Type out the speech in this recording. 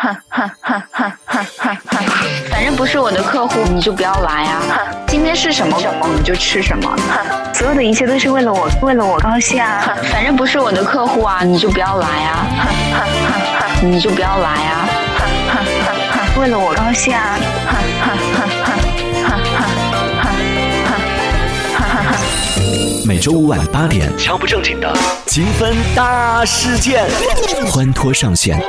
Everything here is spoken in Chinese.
哼哼哼哼哼哼哼，反正不是我的客户，你就不要来啊！哼，今天是什么什么你就吃什么，哼，所有的一切都是为了我，为了我高兴啊！哼，反正不是我的客户啊，你就不要来啊！哼哼哼哼，你就不要来啊！哼哼哼哼，为了我高兴啊！每周五晚八点，敲不正经的。精分大事件，欢脱上线。